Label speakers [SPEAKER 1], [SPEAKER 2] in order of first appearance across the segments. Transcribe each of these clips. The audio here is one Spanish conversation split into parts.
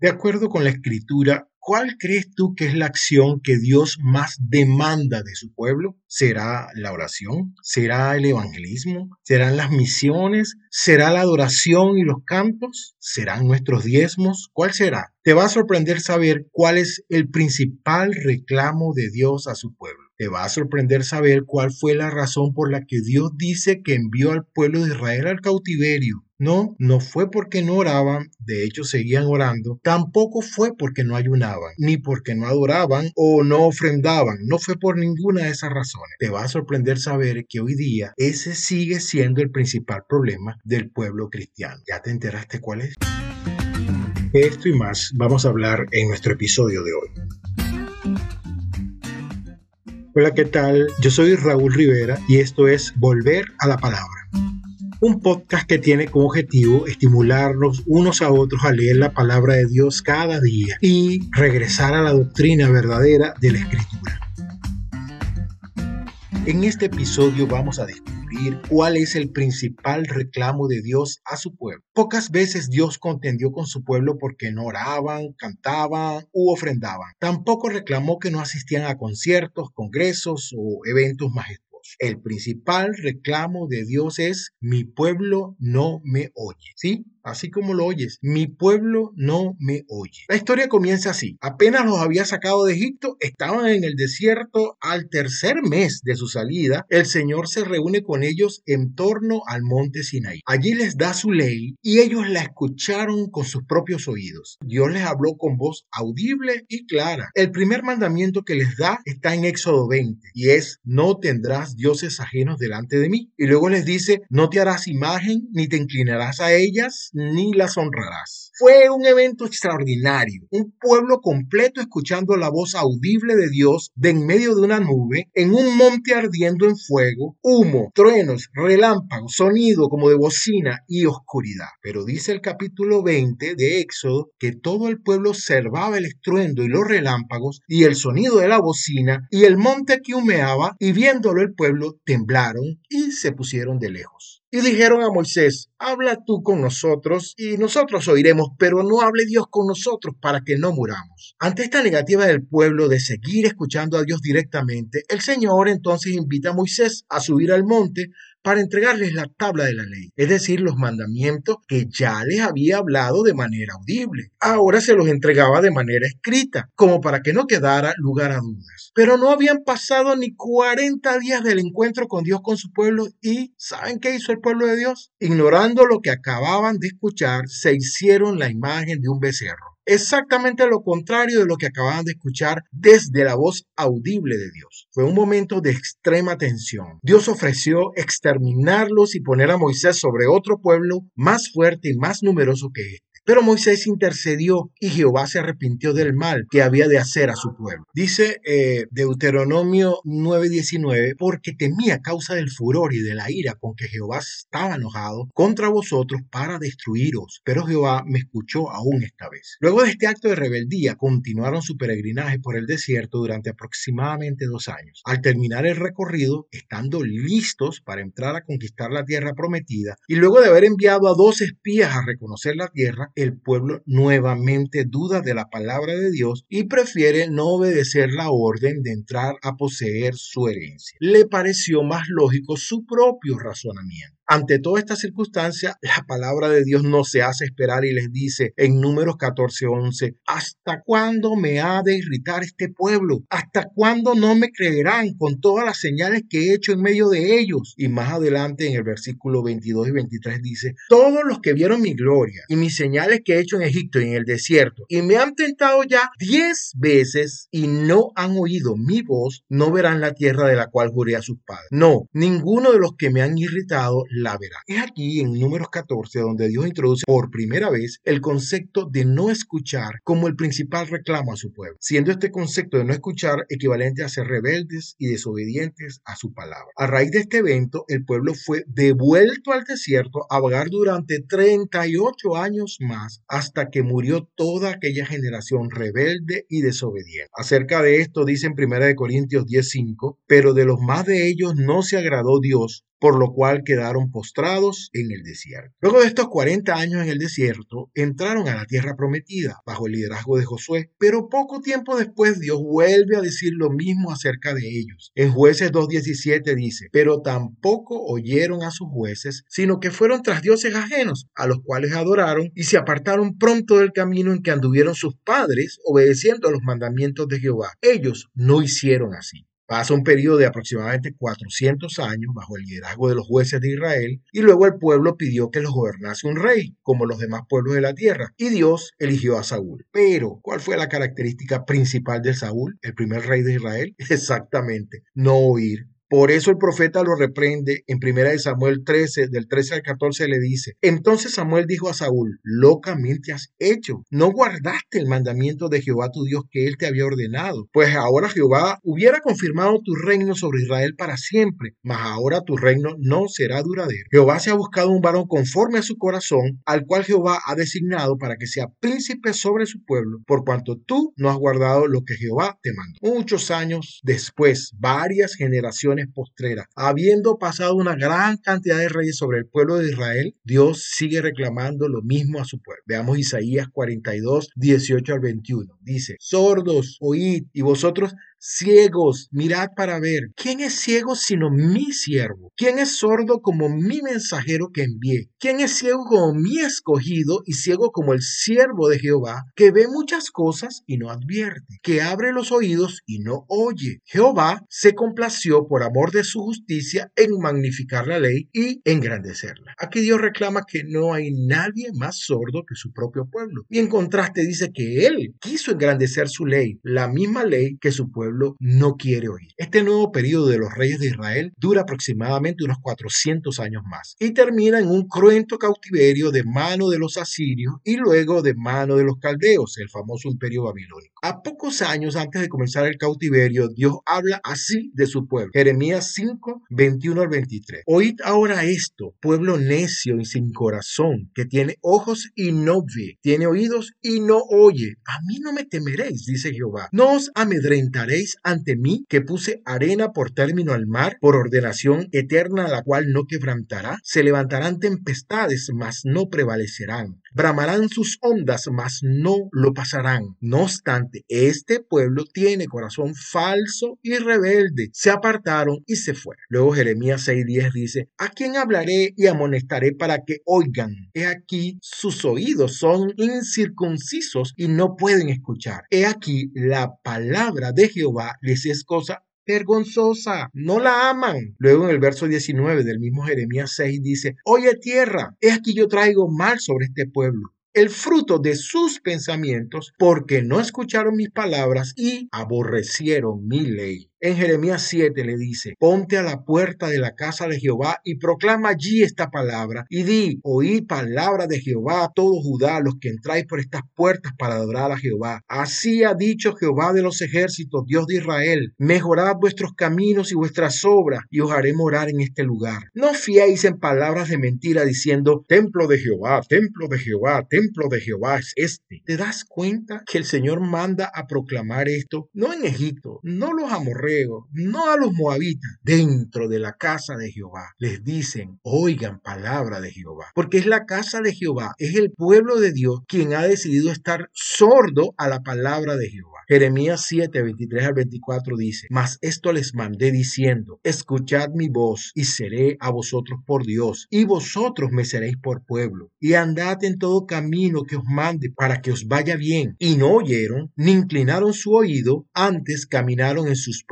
[SPEAKER 1] De acuerdo con la escritura, ¿cuál crees tú que es la acción que Dios más demanda de su pueblo? ¿Será la oración? ¿Será el evangelismo? ¿Serán las misiones? ¿Será la adoración y los cantos? ¿Serán nuestros diezmos? ¿Cuál será? Te va a sorprender saber cuál es el principal reclamo de Dios a su pueblo. Te va a sorprender saber cuál fue la razón por la que Dios dice que envió al pueblo de Israel al cautiverio. No, no fue porque no oraban, de hecho seguían orando, tampoco fue porque no ayunaban, ni porque no adoraban o no ofrendaban, no fue por ninguna de esas razones. Te va a sorprender saber que hoy día ese sigue siendo el principal problema del pueblo cristiano. ¿Ya te enteraste cuál es? Esto y más vamos a hablar en nuestro episodio de hoy. Hola, ¿qué tal? Yo soy Raúl Rivera y esto es Volver a la Palabra. Un podcast que tiene como objetivo estimularnos unos a otros a leer la palabra de Dios cada día y regresar a la doctrina verdadera de la Escritura. En este episodio vamos a descubrir cuál es el principal reclamo de Dios a su pueblo. Pocas veces Dios contendió con su pueblo porque no oraban, cantaban u ofrendaban. Tampoco reclamó que no asistían a conciertos, congresos o eventos majestuosos. El principal reclamo de Dios es mi pueblo no me oye. ¿Sí? Así como lo oyes, mi pueblo no me oye. La historia comienza así. Apenas los había sacado de Egipto, estaban en el desierto al tercer mes de su salida. El Señor se reúne con ellos en torno al monte Sinaí. Allí les da su ley y ellos la escucharon con sus propios oídos. Dios les habló con voz audible y clara. El primer mandamiento que les da está en Éxodo 20 y es no tendrás dioses ajenos delante de mí. Y luego les dice no te harás imagen ni te inclinarás a ellas ni las honrarás. Fue un evento extraordinario, un pueblo completo escuchando la voz audible de Dios de en medio de una nube, en un monte ardiendo en fuego, humo, truenos, relámpagos, sonido como de bocina y oscuridad. Pero dice el capítulo 20 de Éxodo que todo el pueblo observaba el estruendo y los relámpagos y el sonido de la bocina y el monte que humeaba y viéndolo el pueblo temblaron y se pusieron de lejos. Y dijeron a Moisés, habla tú con nosotros y nosotros oiremos, pero no hable Dios con nosotros para que no muramos. Ante esta negativa del pueblo de seguir escuchando a Dios directamente, el Señor entonces invita a Moisés a subir al monte para entregarles la tabla de la ley, es decir, los mandamientos que ya les había hablado de manera audible. Ahora se los entregaba de manera escrita, como para que no quedara lugar a dudas. Pero no habían pasado ni 40 días del encuentro con Dios con su pueblo y ¿saben qué hizo el pueblo de Dios? Ignorando lo que acababan de escuchar, se hicieron la imagen de un becerro exactamente lo contrario de lo que acababan de escuchar desde la voz audible de Dios. Fue un momento de extrema tensión. Dios ofreció exterminarlos y poner a Moisés sobre otro pueblo más fuerte y más numeroso que él. Pero Moisés intercedió y Jehová se arrepintió del mal que había de hacer a su pueblo. Dice eh, Deuteronomio 9:19, porque temía causa del furor y de la ira con que Jehová estaba enojado contra vosotros para destruiros. Pero Jehová me escuchó aún esta vez. Luego de este acto de rebeldía, continuaron su peregrinaje por el desierto durante aproximadamente dos años. Al terminar el recorrido, estando listos para entrar a conquistar la tierra prometida, y luego de haber enviado a dos espías a reconocer la tierra, el pueblo nuevamente duda de la palabra de Dios y prefiere no obedecer la orden de entrar a poseer su herencia. Le pareció más lógico su propio razonamiento. Ante toda esta circunstancia, la palabra de Dios no se hace esperar y les dice en números 14:11, ¿hasta cuándo me ha de irritar este pueblo? ¿Hasta cuándo no me creerán con todas las señales que he hecho en medio de ellos? Y más adelante en el versículo 22 y 23 dice, todos los que vieron mi gloria y mis que he hecho en Egipto y en el desierto y me han tentado ya diez veces y no han oído mi voz, no verán la tierra de la cual juré a sus padres. No, ninguno de los que me han irritado la verá. Es aquí en números 14 donde Dios introduce por primera vez el concepto de no escuchar como el principal reclamo a su pueblo, siendo este concepto de no escuchar equivalente a ser rebeldes y desobedientes a su palabra. A raíz de este evento, el pueblo fue devuelto al desierto a vagar durante 38 años hasta que murió toda aquella generación rebelde y desobediente. Acerca de esto dice en 1 Corintios 10:5, pero de los más de ellos no se agradó Dios por lo cual quedaron postrados en el desierto. Luego de estos 40 años en el desierto, entraron a la tierra prometida bajo el liderazgo de Josué, pero poco tiempo después Dios vuelve a decir lo mismo acerca de ellos. En jueces 2.17 dice, pero tampoco oyeron a sus jueces, sino que fueron tras dioses ajenos, a los cuales adoraron y se apartaron pronto del camino en que anduvieron sus padres, obedeciendo a los mandamientos de Jehová. Ellos no hicieron así. Pasa un periodo de aproximadamente 400 años bajo el liderazgo de los jueces de Israel y luego el pueblo pidió que los gobernase un rey, como los demás pueblos de la tierra, y Dios eligió a Saúl. Pero, ¿cuál fue la característica principal de Saúl, el primer rey de Israel? Exactamente, no oír por eso el profeta lo reprende en 1 Samuel 13, del 13 al 14 le dice, entonces Samuel dijo a Saúl, locamente has hecho, no guardaste el mandamiento de Jehová tu Dios que él te había ordenado, pues ahora Jehová hubiera confirmado tu reino sobre Israel para siempre, mas ahora tu reino no será duradero. Jehová se ha buscado un varón conforme a su corazón, al cual Jehová ha designado para que sea príncipe sobre su pueblo, por cuanto tú no has guardado lo que Jehová te mandó. Muchos años después, varias generaciones postreras. Habiendo pasado una gran cantidad de reyes sobre el pueblo de Israel, Dios sigue reclamando lo mismo a su pueblo. Veamos Isaías 42, 18 al 21. Dice, sordos, oíd, y vosotros Ciegos, mirad para ver. ¿Quién es ciego sino mi siervo? ¿Quién es sordo como mi mensajero que envié? ¿Quién es ciego como mi escogido y ciego como el siervo de Jehová, que ve muchas cosas y no advierte, que abre los oídos y no oye? Jehová se complació por amor de su justicia en magnificar la ley y engrandecerla. Aquí Dios reclama que no hay nadie más sordo que su propio pueblo. Y en contraste dice que él quiso engrandecer su ley, la misma ley que su pueblo no quiere oír. Este nuevo periodo de los reyes de Israel dura aproximadamente unos 400 años más y termina en un cruento cautiverio de mano de los asirios y luego de mano de los caldeos, el famoso imperio babilónico. A pocos años antes de comenzar el cautiverio, Dios habla así de su pueblo. Jeremías 5, 21 al 23. Oíd ahora esto, pueblo necio y sin corazón, que tiene ojos y no ve, tiene oídos y no oye. A mí no me temeréis, dice Jehová. No os ante mí que puse arena por término al mar, por ordenación eterna la cual no quebrantará? Se levantarán tempestades, mas no prevalecerán. Bramarán sus ondas, mas no lo pasarán. No obstante, este pueblo tiene corazón falso y rebelde. Se apartaron y se fueron. Luego Jeremías 6:10 dice, ¿a quién hablaré y amonestaré para que oigan? He aquí, sus oídos son incircuncisos y no pueden escuchar. He aquí, la palabra de Jehová les es cosa vergonzosa, no la aman. Luego en el verso 19 del mismo Jeremías 6 dice, oye tierra, es aquí yo traigo mal sobre este pueblo el fruto de sus pensamientos, porque no escucharon mis palabras y aborrecieron mi ley. En Jeremías 7 le dice, ponte a la puerta de la casa de Jehová y proclama allí esta palabra y di, oí palabra de Jehová a todo Judá, los que entráis por estas puertas para adorar a Jehová. Así ha dicho Jehová de los ejércitos, Dios de Israel, mejorad vuestros caminos y vuestras obras y os haré morar en este lugar. No fiéis en palabras de mentira diciendo, templo de Jehová, templo de Jehová, templo de Jehová es este. ¿Te das cuenta que el Señor manda a proclamar esto? No en Egipto, no los amorreos, no a los moabitas, dentro de la casa de Jehová. Les dicen, oigan palabra de Jehová, porque es la casa de Jehová, es el pueblo de Dios quien ha decidido estar sordo a la palabra de Jehová. Jeremías 7, 23 al 24 dice, Mas esto les mandé diciendo, escuchad mi voz y seré a vosotros por Dios, y vosotros me seréis por pueblo, y andad en todo camino que os mande para que os vaya bien. Y no oyeron, ni inclinaron su oído, antes caminaron en sus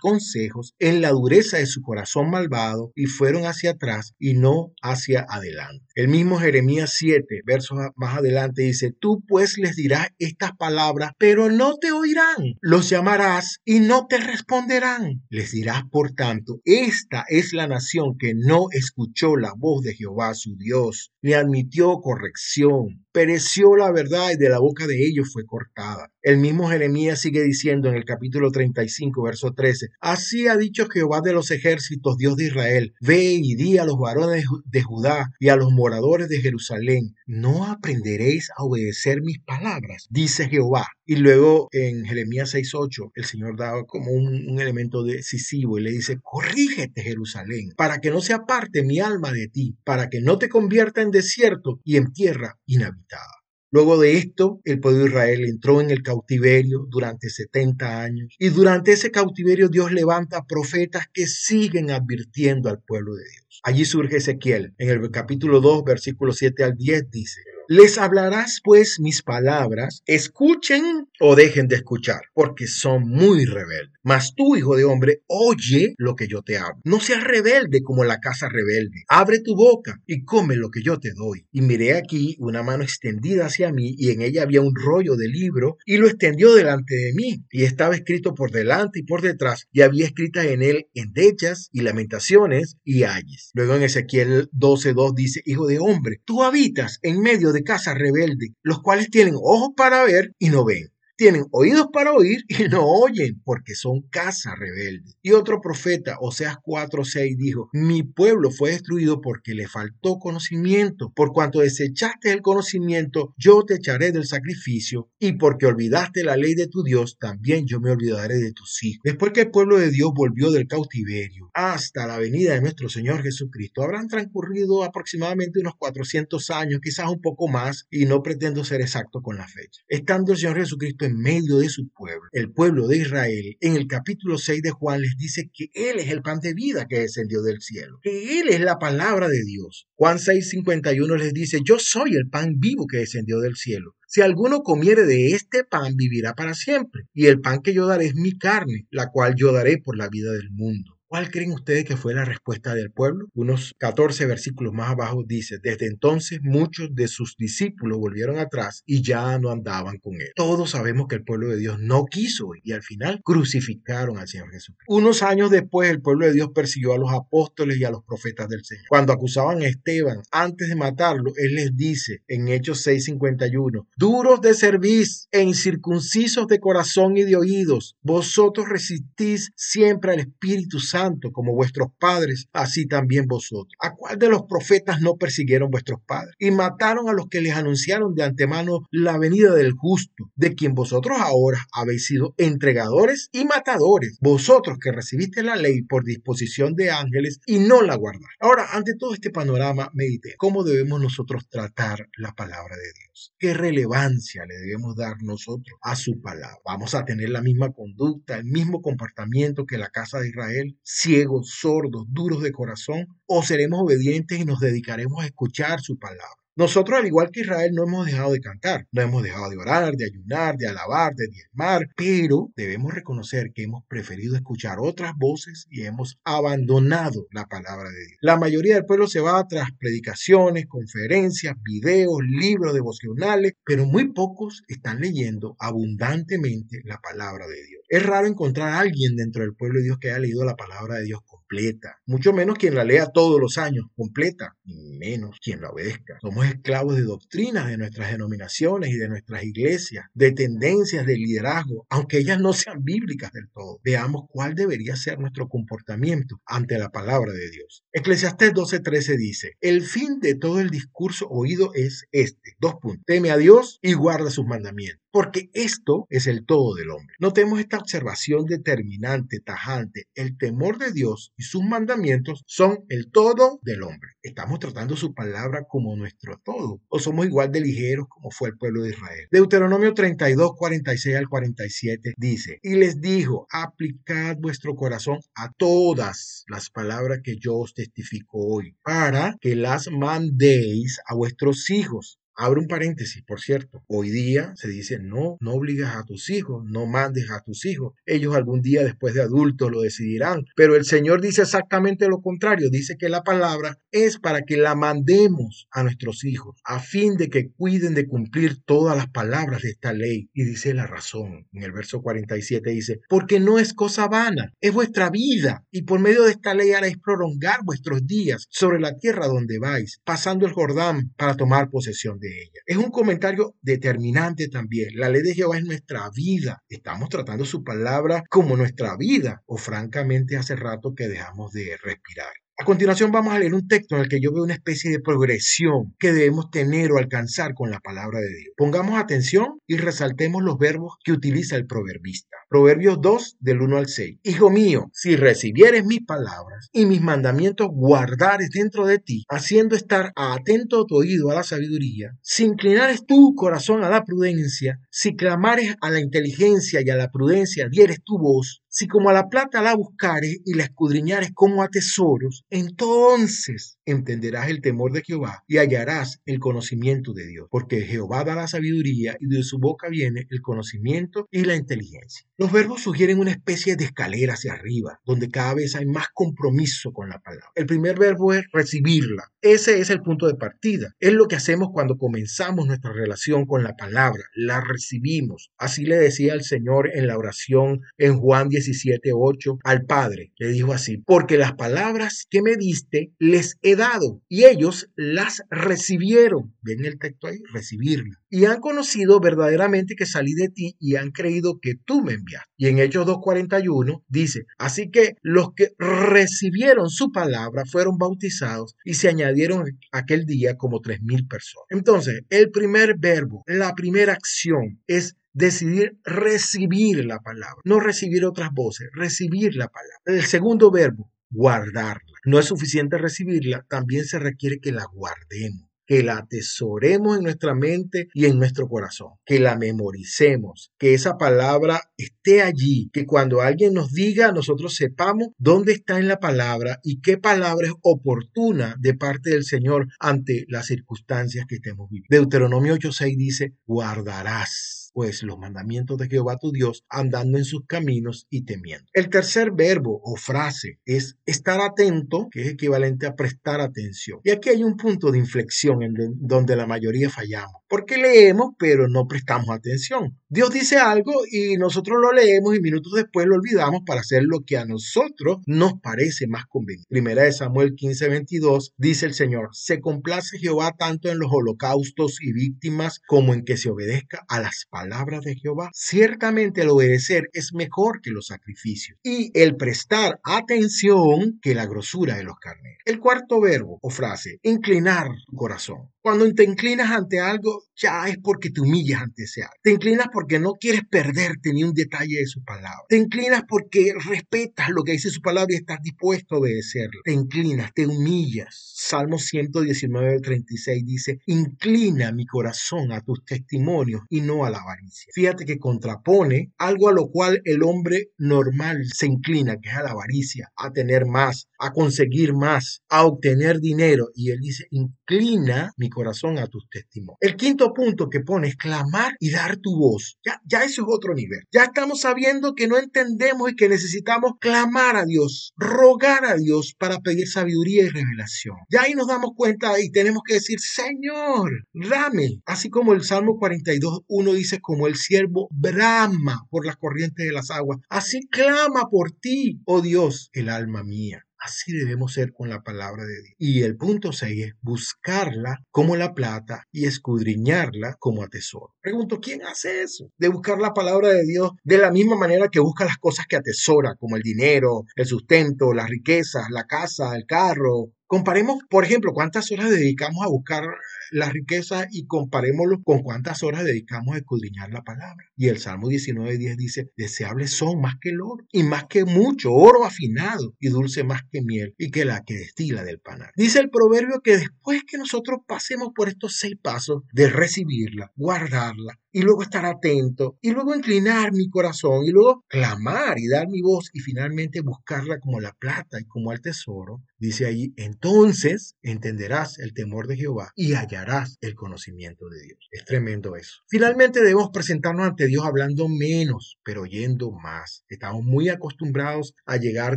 [SPEAKER 1] consejos, en la dureza de su corazón malvado, y fueron hacia atrás y no hacia adelante. El mismo Jeremías 7, versos más adelante dice, Tú pues les dirás estas palabras, pero no te oirán. Los llamarás y no te responderán. Les dirás, por tanto, esta es la nación que no escuchó la voz de Jehová su Dios, ni admitió corrección. Pereció la verdad y de la boca de ellos fue cortada. El mismo Jeremías sigue diciendo en el capítulo 35, verso 13, Así ha dicho Jehová de los ejércitos, Dios de Israel, ve y di a los varones de Judá y a los moradores de Jerusalén, ¿no aprenderéis a obedecer mis palabras? Dice Jehová. Y luego en Jeremías 6.8 el Señor da como un, un elemento decisivo y le dice, corrígete Jerusalén, para que no se aparte mi alma de ti, para que no te convierta en desierto y en tierra inhabitada. Luego de esto, el pueblo de Israel entró en el cautiverio durante 70 años y durante ese cautiverio Dios levanta profetas que siguen advirtiendo al pueblo de Dios. Allí surge Ezequiel. En el capítulo 2, versículo 7 al 10 dice, les hablarás pues mis palabras, escuchen o dejen de escuchar, porque son muy rebeldes. Mas tú, hijo de hombre, oye lo que yo te hablo. No seas rebelde como la casa rebelde. Abre tu boca y come lo que yo te doy. Y miré aquí una mano extendida hacia mí y en ella había un rollo de libro y lo extendió delante de mí. Y estaba escrito por delante y por detrás y había escritas en él endechas y lamentaciones y ayes. Luego en Ezequiel 12.2 dice, hijo de hombre, tú habitas en medio de casa rebelde, los cuales tienen ojos para ver y no ven, tienen oídos para oír y no oyen, porque son casa rebelde. Y otro profeta, Oseas 4:6, dijo, mi pueblo fue destruido porque le faltó conocimiento. Por cuanto desechaste el conocimiento, yo te echaré del sacrificio, y porque olvidaste la ley de tu Dios, también yo me olvidaré de tus hijos. Después que el pueblo de Dios volvió del cautiverio hasta la venida de nuestro Señor Jesucristo, habrán transcurrido aproximadamente unos 400 años, quizás un poco más, y no pretendo ser exacto con la fecha. Estando el Señor Jesucristo en medio de su pueblo, el pueblo de Israel, en el capítulo 6 de Juan les dice que Él es el pan de vida que descendió del cielo, que Él es la palabra de Dios. Juan 6:51 les dice, yo soy el pan vivo que descendió del cielo. Si alguno comiere de este pan, vivirá para siempre. Y el pan que yo daré es mi carne, la cual yo daré por la vida del mundo. ¿Cuál creen ustedes que fue la respuesta del pueblo? Unos 14 versículos más abajo dice, desde entonces muchos de sus discípulos volvieron atrás y ya no andaban con él. Todos sabemos que el pueblo de Dios no quiso y al final crucificaron al Señor Jesús. Unos años después el pueblo de Dios persiguió a los apóstoles y a los profetas del Señor. Cuando acusaban a Esteban, antes de matarlo, él les dice en Hechos 6:51, duros de cerviz e incircuncisos de corazón y de oídos, vosotros resistís siempre al Espíritu Santo como vuestros padres, así también vosotros. ¿A cuál de los profetas no persiguieron vuestros padres? Y mataron a los que les anunciaron de antemano la venida del justo, de quien vosotros ahora habéis sido entregadores y matadores, vosotros que recibiste la ley por disposición de ángeles y no la guardáis. Ahora, ante todo este panorama, medite, ¿cómo debemos nosotros tratar la palabra de Dios? ¿Qué relevancia le debemos dar nosotros a su palabra? ¿Vamos a tener la misma conducta, el mismo comportamiento que la casa de Israel? Ciegos, sordos, duros de corazón, o seremos obedientes y nos dedicaremos a escuchar su palabra. Nosotros, al igual que Israel, no hemos dejado de cantar, no hemos dejado de orar, de ayunar, de alabar, de diezmar, pero debemos reconocer que hemos preferido escuchar otras voces y hemos abandonado la palabra de Dios. La mayoría del pueblo se va tras predicaciones, conferencias, videos, libros devocionales, pero muy pocos están leyendo abundantemente la palabra de Dios. Es raro encontrar a alguien dentro del pueblo de Dios que haya leído la palabra de Dios completa, mucho menos quien la lea todos los años completa, y menos quien la obedezca. Somos esclavos de doctrinas de nuestras denominaciones y de nuestras iglesias, de tendencias de liderazgo, aunque ellas no sean bíblicas del todo. Veamos cuál debería ser nuestro comportamiento ante la palabra de Dios. Eclesiastés 12:13 dice, el fin de todo el discurso oído es este, dos puntos, teme a Dios y guarda sus mandamientos porque esto es el todo del hombre. Notemos esta observación determinante, tajante. El temor de Dios y sus mandamientos son el todo del hombre. Estamos tratando su palabra como nuestro todo, o somos igual de ligeros como fue el pueblo de Israel. Deuteronomio 32, 46 al 47 dice, y les dijo, aplicad vuestro corazón a todas las palabras que yo os testifico hoy, para que las mandéis a vuestros hijos Abro un paréntesis, por cierto. Hoy día se dice, no, no obligas a tus hijos, no mandes a tus hijos. Ellos algún día después de adultos lo decidirán. Pero el Señor dice exactamente lo contrario. Dice que la palabra es para que la mandemos a nuestros hijos, a fin de que cuiden de cumplir todas las palabras de esta ley. Y dice la razón. En el verso 47 dice, porque no es cosa vana, es vuestra vida. Y por medio de esta ley haréis prolongar vuestros días sobre la tierra donde vais, pasando el Jordán para tomar posesión de Es un comentario determinante también. La ley de Jehová es nuestra vida. Estamos tratando su palabra como nuestra vida o francamente hace rato que dejamos de respirar. A continuación vamos a leer un texto en el que yo veo una especie de progresión que debemos tener o alcanzar con la palabra de Dios. Pongamos atención y resaltemos los verbos que utiliza el proverbista. Proverbios 2 del 1 al 6. Hijo mío, si recibieres mis palabras y mis mandamientos guardares dentro de ti, haciendo estar atento tu oído a la sabiduría, si inclinares tu corazón a la prudencia, si clamares a la inteligencia y a la prudencia dieres tu voz, si como a la plata la buscares y la escudriñares como a tesoros, entonces entenderás el temor de Jehová y hallarás el conocimiento de Dios, porque Jehová da la sabiduría y de su boca viene el conocimiento y la inteligencia. Los verbos sugieren una especie de escalera hacia arriba, donde cada vez hay más compromiso con la palabra. El primer verbo es recibirla. Ese es el punto de partida. Es lo que hacemos cuando comenzamos nuestra relación con la palabra. La recibimos. Así le decía el Señor en la oración en Juan 17:8 al Padre. Le dijo así, porque las palabras que me diste les he dado y ellos las recibieron. Ven el texto ahí, recibirla. Y han conocido verdaderamente que salí de ti y han creído que tú me enviaste. Y en Hechos 2:41 dice, así que los que recibieron su palabra fueron bautizados y se añadieron aquel día como tres mil personas. Entonces, el primer verbo, la primera acción es decidir recibir la palabra, no recibir otras voces, recibir la palabra. El segundo verbo, guardarla. No es suficiente recibirla, también se requiere que la guardemos que la atesoremos en nuestra mente y en nuestro corazón, que la memoricemos, que esa palabra esté allí, que cuando alguien nos diga, nosotros sepamos dónde está en la palabra y qué palabra es oportuna de parte del Señor ante las circunstancias que estemos viviendo. Deuteronomio 8:6 dice, guardarás pues los mandamientos de Jehová tu Dios, andando en sus caminos y temiendo. El tercer verbo o frase es estar atento, que es equivalente a prestar atención. Y aquí hay un punto de inflexión en donde la mayoría fallamos, porque leemos pero no prestamos atención. Dios dice algo y nosotros lo leemos y minutos después lo olvidamos para hacer lo que a nosotros nos parece más conveniente. Primera de Samuel 15, 22 dice el Señor, se complace Jehová tanto en los holocaustos y víctimas como en que se obedezca a las palabra de Jehová. Ciertamente el obedecer es mejor que los sacrificios y el prestar atención que la grosura de los carneros. El cuarto verbo o frase, inclinar corazón. Cuando te inclinas ante algo, ya es porque te humillas ante ese algo. Te inclinas porque no quieres perderte ni un detalle de su palabra. Te inclinas porque respetas lo que dice su palabra y estás dispuesto a obedecerlo. Te inclinas, te humillas. Salmo 119, 36 dice, inclina mi corazón a tus testimonios y no a la avaricia. Fíjate que contrapone algo a lo cual el hombre normal se inclina, que es a la avaricia, a tener más, a conseguir más, a obtener dinero. Y él dice, inclina mi corazón a tus testimonios. El quinto punto que pone es clamar y dar tu voz. Ya, ya eso es otro nivel. Ya estamos sabiendo que no entendemos y que necesitamos clamar a Dios, rogar a Dios para pedir sabiduría y revelación. Ya ahí nos damos cuenta y tenemos que decir, Señor, dame. Así como el Salmo 42, 1 dice, como el siervo brama por las corrientes de las aguas. Así clama por ti, oh Dios, el alma mía. Así debemos ser con la palabra de Dios. Y el punto 6 es buscarla como la plata y escudriñarla como a tesoro. Pregunto, ¿quién hace eso? De buscar la palabra de Dios de la misma manera que busca las cosas que atesora, como el dinero, el sustento, las riquezas, la casa, el carro. Comparemos, por ejemplo, cuántas horas dedicamos a buscar la riqueza y comparémoslo con cuántas horas dedicamos a escudriñar la palabra. Y el Salmo 19.10 dice, deseables son más que el oro y más que mucho, oro afinado y dulce más que miel y que la que destila del panal. Dice el proverbio que después que nosotros pasemos por estos seis pasos de recibirla, guardarla, y luego estar atento y luego inclinar mi corazón y luego clamar y dar mi voz y finalmente buscarla como la plata y como el tesoro, dice allí, entonces entenderás el temor de Jehová y hallarás el conocimiento de Dios. Es tremendo eso. Finalmente debemos presentarnos ante Dios hablando menos, pero oyendo más. Estamos muy acostumbrados a llegar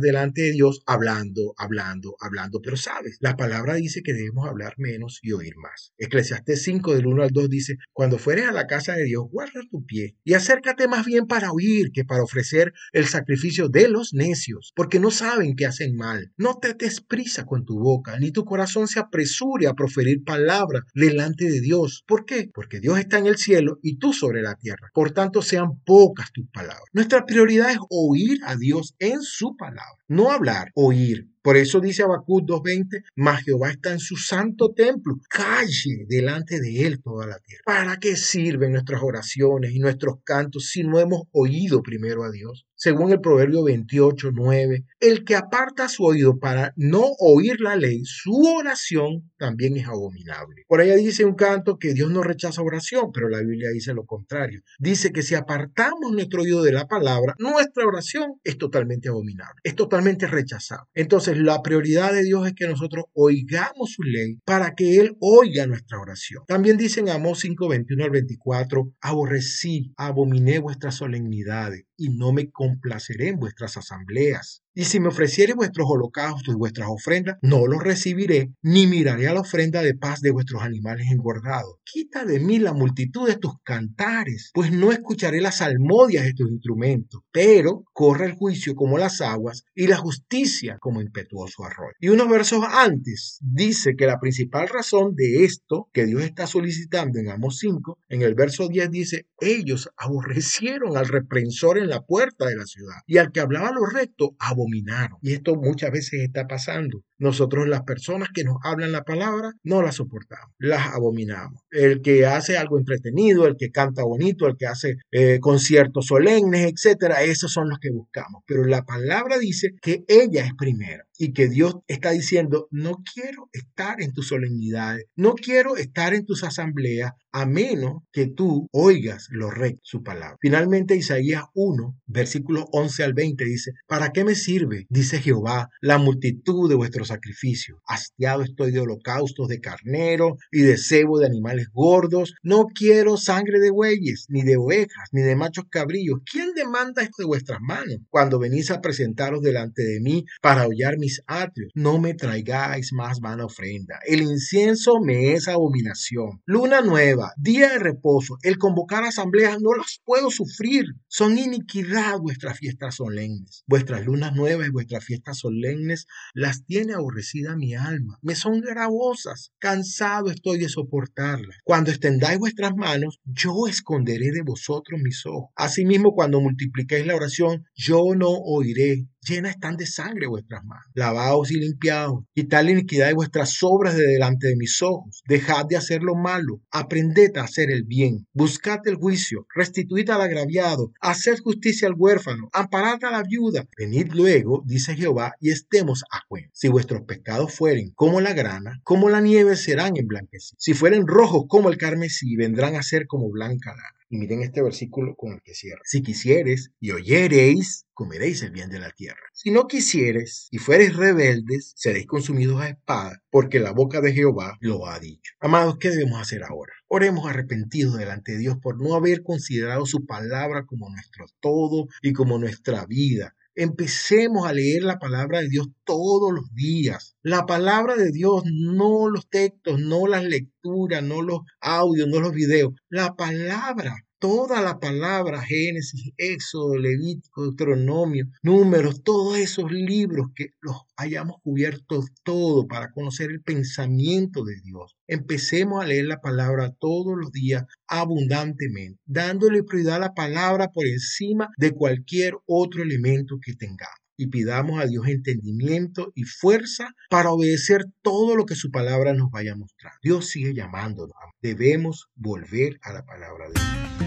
[SPEAKER 1] delante de Dios hablando, hablando, hablando, pero sabes, la palabra dice que debemos hablar menos y oír más. Eclesiastés 5 del 1 al 2 dice, cuando fueres a la casa de Dios, guarda tu pie y acércate más bien para oír que para ofrecer el sacrificio de los necios, porque no saben que hacen mal. No te des prisa con tu boca, ni tu corazón se apresure a proferir palabras delante de Dios. ¿Por qué? Porque Dios está en el cielo y tú sobre la tierra. Por tanto, sean pocas tus palabras. Nuestra prioridad es oír a Dios en su palabra. No hablar, oír. Por eso dice Habacuc 2.20, mas Jehová está en su santo templo, calle delante de él toda la tierra. ¿Para qué sirven nuestras oraciones y nuestros cantos si no hemos oído primero a Dios? Según el Proverbio 28.9, el que aparta su oído para no oír la ley, su oración también es abominable. Por allá dice un canto que Dios no rechaza oración, pero la Biblia dice lo contrario. Dice que si apartamos nuestro oído de la palabra, nuestra oración es totalmente abominable, es totalmente rechazada. Entonces, la prioridad de Dios es que nosotros oigamos su ley para que Él oiga nuestra oración. También dicen Amós 5, 21 al 24, aborrecí, abominé vuestras solemnidades y no me complaceré en vuestras asambleas. Y si me ofreciere vuestros holocaustos y vuestras ofrendas, no los recibiré, ni miraré a la ofrenda de paz de vuestros animales engordados. Quita de mí la multitud de tus cantares, pues no escucharé las salmodias de tus instrumentos, pero corre el juicio como las aguas y la justicia como impetuoso arroyo. Y unos versos antes dice que la principal razón de esto que Dios está solicitando en Amos 5, en el verso 10 dice, ellos aborrecieron al reprensor en la puerta de la ciudad y al que hablaba lo recto, abominaron. Y esto muchas veces está pasando. Nosotros las personas que nos hablan la palabra no las soportamos, las abominamos. El que hace algo entretenido, el que canta bonito, el que hace eh, conciertos solemnes, etcétera, esos son los que buscamos. Pero la palabra dice que ella es primera y que Dios está diciendo, no quiero estar en tus solemnidades, no quiero estar en tus asambleas, a menos que tú oigas lo recto, su palabra. Finalmente, Isaías 1, versículos 11 al 20 dice, ¿para qué me sirve, dice Jehová, la multitud de vuestros sacrificios? Hastiado estoy de holocaustos de carnero y de cebo de animales gordos. No quiero sangre de bueyes, ni de ovejas, ni de machos cabrillos. ¿Quién demanda esto de vuestras manos? Cuando venís a presentaros delante de mí para hollar mis atrios. No me traigáis más vana ofrenda. El incienso me es abominación. Luna nueva, día de reposo, el convocar asambleas no las puedo sufrir. Son iniquidad vuestras fiestas solemnes. Vuestras lunas nuevas y vuestras fiestas solemnes las tiene aborrecida mi alma. Me son gravosas. Cansado estoy de soportarlas. Cuando extendáis vuestras manos, yo esconderé de vosotros mis ojos. Asimismo, cuando multipliquéis la oración, yo no oiré llenas están de sangre vuestras manos. Lavaos y limpiaos, quitad la iniquidad de vuestras obras de delante de mis ojos. Dejad de hacer lo malo, aprended a hacer el bien. Buscad el juicio, restituid al agraviado, haced justicia al huérfano, amparad a la viuda. Venid luego, dice Jehová, y estemos a cuenta. Si vuestros pecados fueren como la grana, como la nieve serán emblanquecidos. Si fueren rojos como el carmesí, vendrán a ser como blanca lana. Y miren este versículo con el que cierra. Si quisieres y oyereis, comeréis el bien de la tierra. Si no quisieres y fuereis rebeldes, seréis consumidos a espada, porque la boca de Jehová lo ha dicho. Amados, ¿qué debemos hacer ahora? Oremos arrepentidos delante de Dios por no haber considerado su palabra como nuestro todo y como nuestra vida. Empecemos a leer la palabra de Dios todos los días. La palabra de Dios, no los textos, no las lecturas, no los audios, no los videos. La palabra toda la palabra, Génesis, Éxodo, Levítico, Deuteronomio, Números, todos esos libros que los hayamos cubierto todo para conocer el pensamiento de Dios. Empecemos a leer la palabra todos los días abundantemente, dándole prioridad a la palabra por encima de cualquier otro elemento que tengamos y pidamos a Dios entendimiento y fuerza para obedecer todo lo que su palabra nos vaya a mostrar. Dios sigue llamándonos. Debemos volver a la palabra de Dios.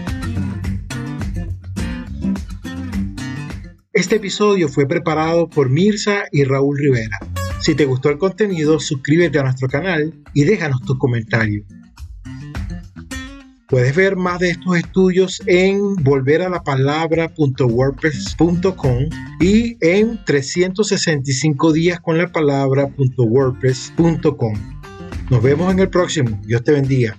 [SPEAKER 1] Este episodio fue preparado por Mirza y Raúl Rivera. Si te gustó el contenido, suscríbete a nuestro canal y déjanos tus comentarios. Puedes ver más de estos estudios en volveralapalabra.wordpress.com y en 365 días con la palabra.wordpress.com. Nos vemos en el próximo. Dios te bendiga.